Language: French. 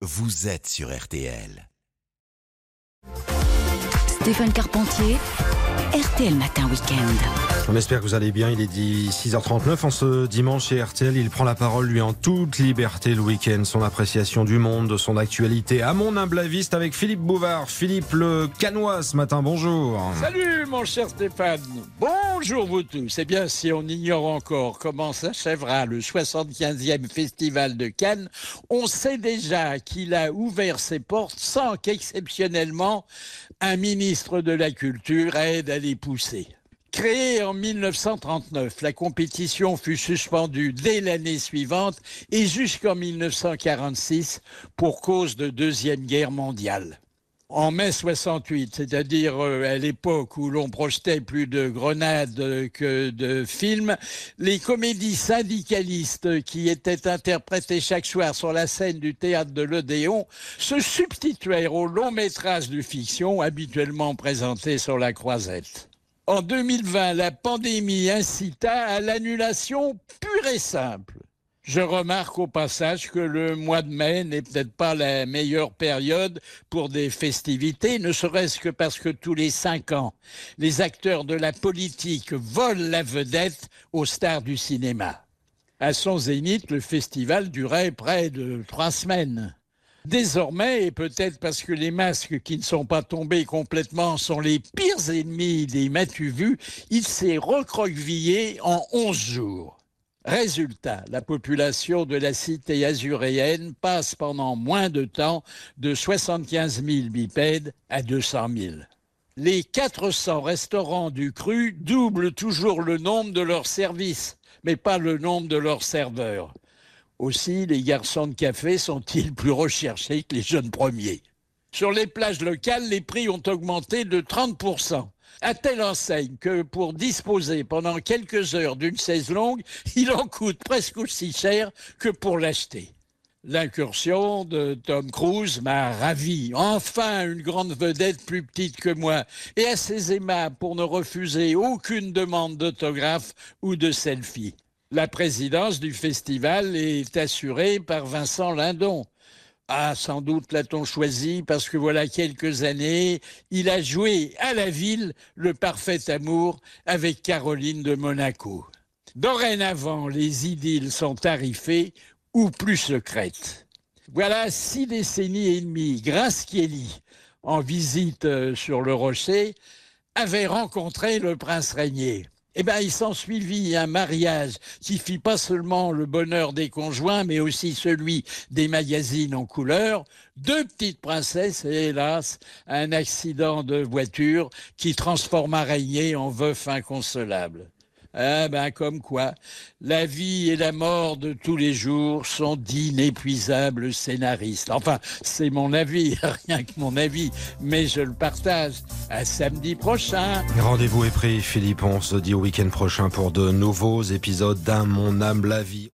vous êtes sur RTL. Stéphane Carpentier, RTL Matin Week-end. On espère que vous allez bien. Il est dit 6h39 en ce dimanche chez RTL. Il prend la parole, lui, en toute liberté le week-end. Son appréciation du monde, de son actualité. À mon humble avis, c'est avec Philippe Bouvard. Philippe le Canois ce matin. Bonjour. Salut mon cher Stéphane. Bonjour vous tous. Eh bien, si on ignore encore comment s'achèvera le 75e festival de Cannes, on sait déjà qu'il a ouvert ses portes sans qu'exceptionnellement un ministre de la Culture aide à les pousser. Créée en 1939, la compétition fut suspendue dès l'année suivante et jusqu'en 1946 pour cause de Deuxième Guerre mondiale. En mai 68, c'est-à-dire euh, à l'époque où l'on projetait plus de grenades que de films, les comédies syndicalistes qui étaient interprétées chaque soir sur la scène du théâtre de l'Odéon se substituèrent aux longs métrages de fiction habituellement présentés sur la croisette. En 2020, la pandémie incita à l'annulation pure et simple. Je remarque au passage que le mois de mai n'est peut-être pas la meilleure période pour des festivités, ne serait-ce que parce que tous les cinq ans, les acteurs de la politique volent la vedette aux stars du cinéma. À son zénith, le festival durait près de trois semaines. Désormais, et peut-être parce que les masques qui ne sont pas tombés complètement sont les pires ennemis des matu vus, il s'est recroquevillé en onze jours. Résultat, la population de la cité azuréenne passe pendant moins de temps de 75 000 bipèdes à 200 000. Les 400 restaurants du cru doublent toujours le nombre de leurs services, mais pas le nombre de leurs serveurs. Aussi, les garçons de café sont-ils plus recherchés que les jeunes premiers? Sur les plages locales, les prix ont augmenté de 30 à telle enseigne que pour disposer pendant quelques heures d'une chaise longue, il en coûte presque aussi cher que pour l'acheter. L'incursion de Tom Cruise m'a ravi. Enfin, une grande vedette plus petite que moi et assez aimable pour ne refuser aucune demande d'autographe ou de selfie. La présidence du festival est assurée par Vincent Lindon. Ah, sans doute l'a-t-on choisi parce que voilà quelques années, il a joué à la ville le parfait amour avec Caroline de Monaco. Dorénavant, les idylles sont tarifées ou plus secrètes. Voilà six décennies et demie, Grace en visite euh, sur le rocher, avait rencontré le prince régnier. Eh bien, il s'en suivit un mariage qui fit pas seulement le bonheur des conjoints, mais aussi celui des magazines en couleur. Deux petites princesses et hélas, un accident de voiture qui transforma Régnier en veuf inconsolable. Ah ben comme quoi, la vie et la mort de tous les jours sont d'inépuisables scénaristes. Enfin, c'est mon avis, rien que mon avis, mais je le partage. À samedi prochain. Rendez-vous est pris, Philippe. On se dit au week-end prochain pour de nouveaux épisodes d'un Mon âme la vie.